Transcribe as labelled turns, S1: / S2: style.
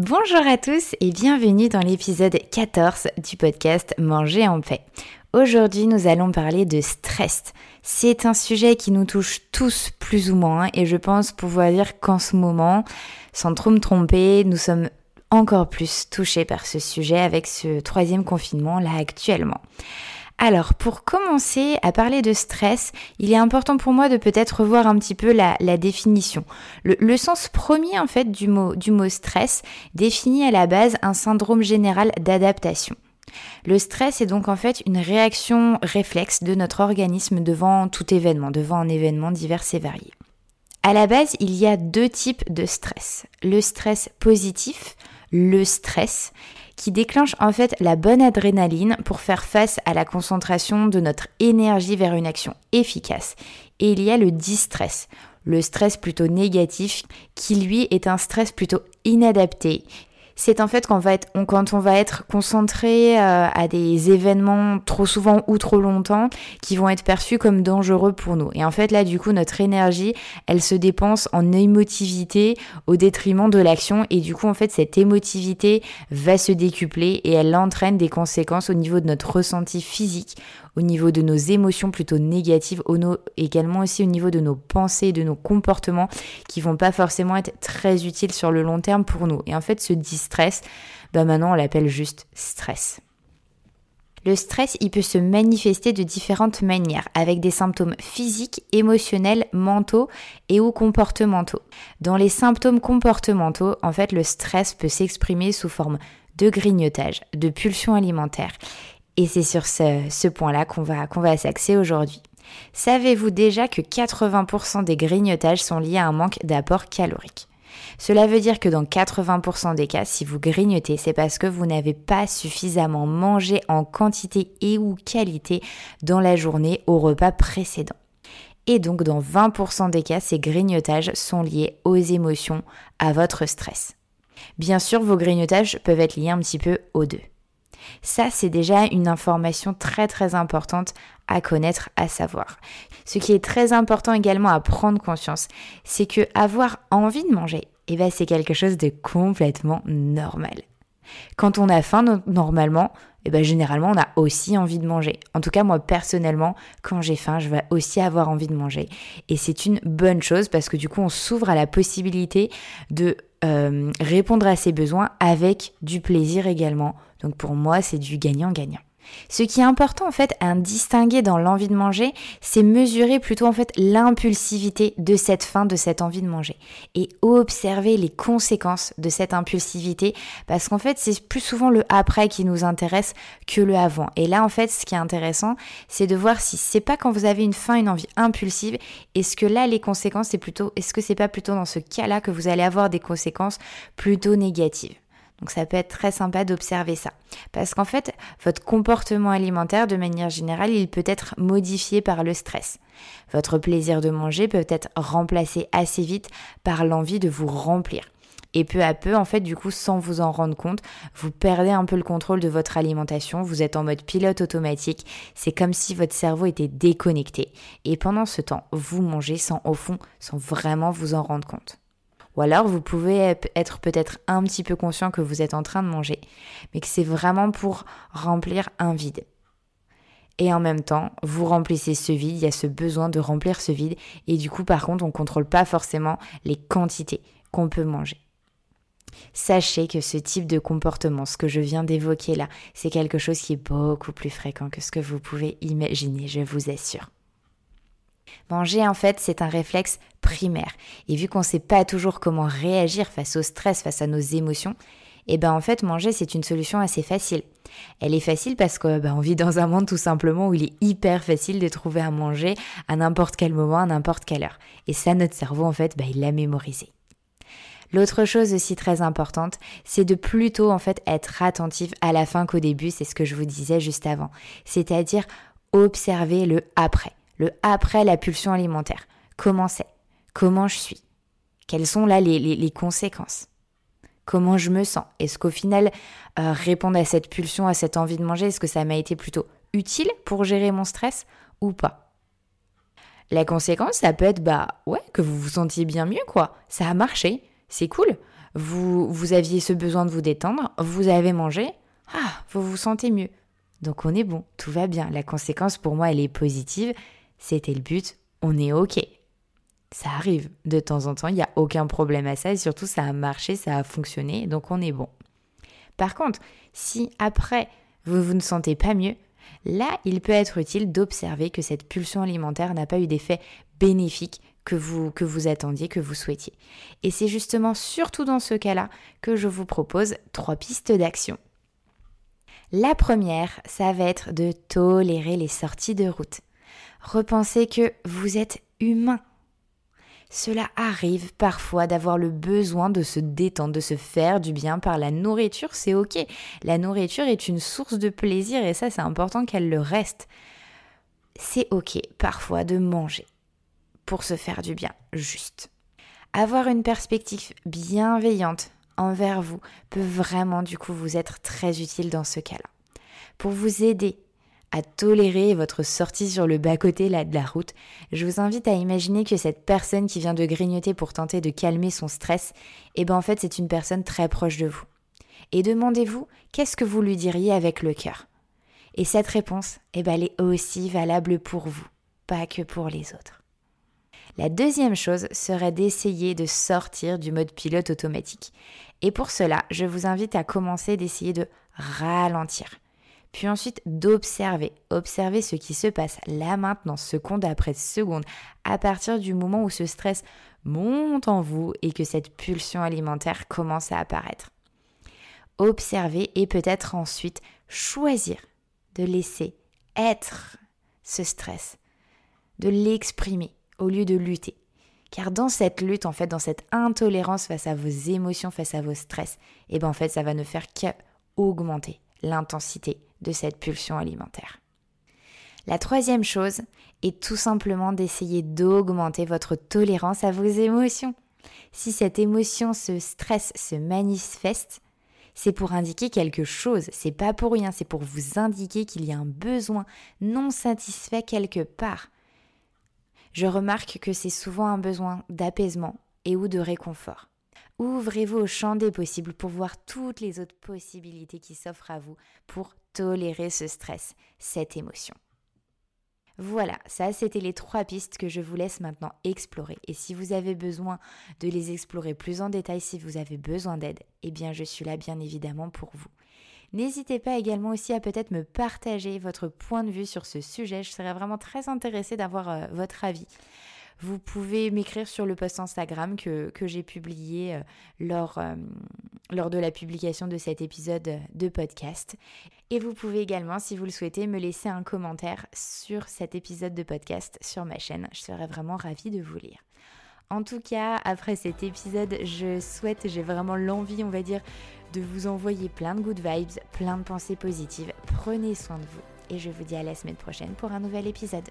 S1: Bonjour à tous et bienvenue dans l'épisode 14 du podcast Manger en paix. Aujourd'hui, nous allons parler de stress. C'est un sujet qui nous touche tous plus ou moins et je pense pouvoir dire qu'en ce moment, sans trop me tromper, nous sommes encore plus touchés par ce sujet avec ce troisième confinement là actuellement. Alors, pour commencer à parler de stress, il est important pour moi de peut-être revoir un petit peu la, définition. Le, sens premier, en fait, du mot, du mot stress définit à la base un syndrome général d'adaptation. Le stress est donc en fait une réaction réflexe de notre organisme devant tout événement, devant un événement divers et varié. À la base, il y a deux types de stress. Le stress positif, le stress, qui déclenche en fait la bonne adrénaline pour faire face à la concentration de notre énergie vers une action efficace. Et il y a le distress, le stress plutôt négatif, qui lui est un stress plutôt inadapté, c'est en fait quand, on va être concentré euh, à des événements trop souvent ou trop longtemps qui vont être perçus comme dangereux pour nous. Et en fait là du coup notre énergie elle se dépense en émotivité au détriment de l'action et du coup en fait cette émotivité va se décupler et elle entraîne des conséquences au niveau de notre ressenti physique, au niveau de nos émotions plutôt négatives, également aussi au niveau de nos pensées, de nos comportements qui vont pas forcément être très utiles sur le long terme pour nous. Et en fait, ce distress, bah maintenant on l'appelle juste stress. Le stress, il peut se manifester de différentes manières, avec des symptômes physiques, émotionnels, mentaux et ou comportementaux. Dans les symptômes comportementaux, en fait, le stress peut s'exprimer sous forme de grignotage, de pulsions alimentaires. Et c'est sur ce, point-là qu'on va, qu'on s'axer aujourd'hui. Savez-vous déjà que 80% des grignotages sont liés à un manque d'apport calorique? Cela veut dire que dans 80% des cas, si vous grignotez, c'est parce que vous n'avez pas suffisamment mangé en quantité et ou qualité dans la journée au repas précédent. Et donc dans 20% des cas, ces grignotages sont liés aux émotions, à votre stress. Bien sûr, vos grignotages peuvent être liés un petit peu aux deux. Ça, c'est déjà une information très très importante à connaître, à savoir. Ce qui est très important également à prendre conscience, c'est que avoir envie de manger, eh ben, c'est quelque chose de complètement normal. Quand on a faim, normalement, eh ben, généralement, on a aussi envie de manger. En tout cas, moi, personnellement, quand j'ai faim, je vais aussi avoir envie de manger. Et c'est une bonne chose parce que du coup, on s'ouvre à la possibilité de euh, répondre à ses besoins avec du plaisir également. Donc pour moi, c'est du gagnant-gagnant. Ce qui est important en fait à distinguer dans l'envie de manger, c'est mesurer plutôt en fait l'impulsivité de cette faim, de cette envie de manger et observer les conséquences de cette impulsivité parce qu'en fait c'est plus souvent le après qui nous intéresse que le avant. Et là en fait ce qui est intéressant c'est de voir si c'est pas quand vous avez une faim, une envie impulsive, est-ce que là les conséquences c'est plutôt, est-ce que c'est pas plutôt dans ce cas-là que vous allez avoir des conséquences plutôt négatives? Donc ça peut être très sympa d'observer ça. Parce qu'en fait, votre comportement alimentaire, de manière générale, il peut être modifié par le stress. Votre plaisir de manger peut être remplacé assez vite par l'envie de vous remplir. Et peu à peu, en fait, du coup, sans vous en rendre compte, vous perdez un peu le contrôle de votre alimentation, vous êtes en mode pilote automatique, c'est comme si votre cerveau était déconnecté. Et pendant ce temps, vous mangez sans, au fond, sans vraiment vous en rendre compte. Ou alors vous pouvez être peut-être un petit peu conscient que vous êtes en train de manger, mais que c'est vraiment pour remplir un vide. Et en même temps, vous remplissez ce vide, il y a ce besoin de remplir ce vide, et du coup par contre on ne contrôle pas forcément les quantités qu'on peut manger. Sachez que ce type de comportement, ce que je viens d'évoquer là, c'est quelque chose qui est beaucoup plus fréquent que ce que vous pouvez imaginer, je vous assure. Manger, en fait, c'est un réflexe primaire. Et vu qu'on ne sait pas toujours comment réagir face au stress, face à nos émotions, et eh ben en fait, manger, c'est une solution assez facile. Elle est facile parce qu'on ben, vit dans un monde tout simplement où il est hyper facile de trouver à manger à n'importe quel moment, à n'importe quelle heure. Et ça, notre cerveau, en fait, ben, il l'a mémorisé. L'autre chose aussi très importante, c'est de plutôt en fait être attentif à la fin qu'au début, c'est ce que je vous disais juste avant. C'est-à-dire observer le après, le après la pulsion alimentaire. Comment c'est? Comment je suis? Quelles sont là les, conséquences? Comment je me sens? Est-ce qu'au final, euh, répondre à cette pulsion, à cette envie de manger, est-ce que ça m'a été plutôt utile pour gérer mon stress ou pas? La conséquence, ça peut être bah ouais, que vous vous sentiez bien mieux quoi. Ça a marché, c'est cool. Vous, aviez ce besoin de vous détendre, vous avez mangé, ah, vous vous sentez mieux. Donc on est bon, tout va bien. La conséquence pour moi, elle est positive. C'était le but, on est OK. Ça arrive de temps en temps, il n'y a aucun problème à ça et surtout ça a marché, ça a fonctionné, donc on est bon. Par contre, si après vous, vous ne sentez pas mieux, là il peut être utile d'observer que cette pulsion alimentaire n'a pas eu d'effet bénéfique que vous, que vous attendiez, que vous souhaitiez. Et c'est justement surtout dans ce cas-là que je vous propose trois pistes d'action. La première, ça va être de tolérer les sorties de route. Repensez que vous êtes humain. Cela arrive parfois d'avoir le besoin de se détendre, de se faire du bien par la nourriture, c'est ok. La nourriture est une source de plaisir et ça c'est important qu'elle le reste. C'est ok parfois de manger pour se faire du bien, juste. Avoir une perspective bienveillante envers vous peut vraiment du coup vous être très utile dans ce cas-là. Pour vous aider à tolérer votre sortie sur le bas-côté de la route, je vous invite à imaginer que cette personne qui vient de grignoter pour tenter de calmer son stress, eh ben en fait c'est une personne très proche de vous. Et demandez-vous qu'est-ce que vous lui diriez avec le cœur? Et cette réponse, eh ben, elle est aussi valable pour vous, pas que pour les autres. La deuxième chose serait d'essayer de sortir du mode pilote automatique. Et pour cela, je vous invite à commencer d'essayer de ralentir. Puis ensuite d'observer, observer ce qui se passe là maintenant, seconde après seconde, à partir du moment où ce stress monte en vous et que cette pulsion alimentaire commence à apparaître. Observer et peut-être ensuite choisir de laisser être ce stress, de l'exprimer au lieu de lutter. Car dans cette lutte, en fait, dans cette intolérance face à vos émotions, face à vos stress, et eh ben en fait, ça va ne faire qu'augmenter l'intensité de cette pulsion alimentaire. La troisième chose est tout simplement d'essayer d'augmenter votre tolérance à vos émotions. Si cette émotion, ce stress se manifeste, c'est pour indiquer quelque chose, c'est pas pour rien, c'est pour vous indiquer qu'il y a un besoin non satisfait quelque part je remarque que c'est souvent un besoin d'apaisement et ou de réconfort. Ouvrez-vous au champ des possibles pour voir toutes les autres possibilités qui s'offrent à vous pour tolérer ce stress, cette émotion. Voilà, ça c'était les trois pistes que je vous laisse maintenant explorer. Et si vous avez besoin de les explorer plus en détail, si vous avez besoin d'aide, eh bien je suis là bien évidemment pour vous. N'hésitez pas également aussi à peut-être me partager votre point de vue sur ce sujet. Je serais vraiment très intéressée d'avoir euh, votre avis. Vous pouvez m'écrire sur le post Instagram que, j'ai publié euh, lors, euh, lors de la publication de cet épisode de podcast. Et vous pouvez également, si vous le souhaitez, me laisser un commentaire sur cet épisode de podcast sur ma chaîne. Je serais vraiment ravie de vous lire. En tout cas, après cet épisode, je souhaite, j'ai vraiment l'envie, on va dire, de vous envoyer plein de good vibes, plein de pensées positives. Prenez soin de vous et je vous dis à la semaine prochaine pour un nouvel épisode.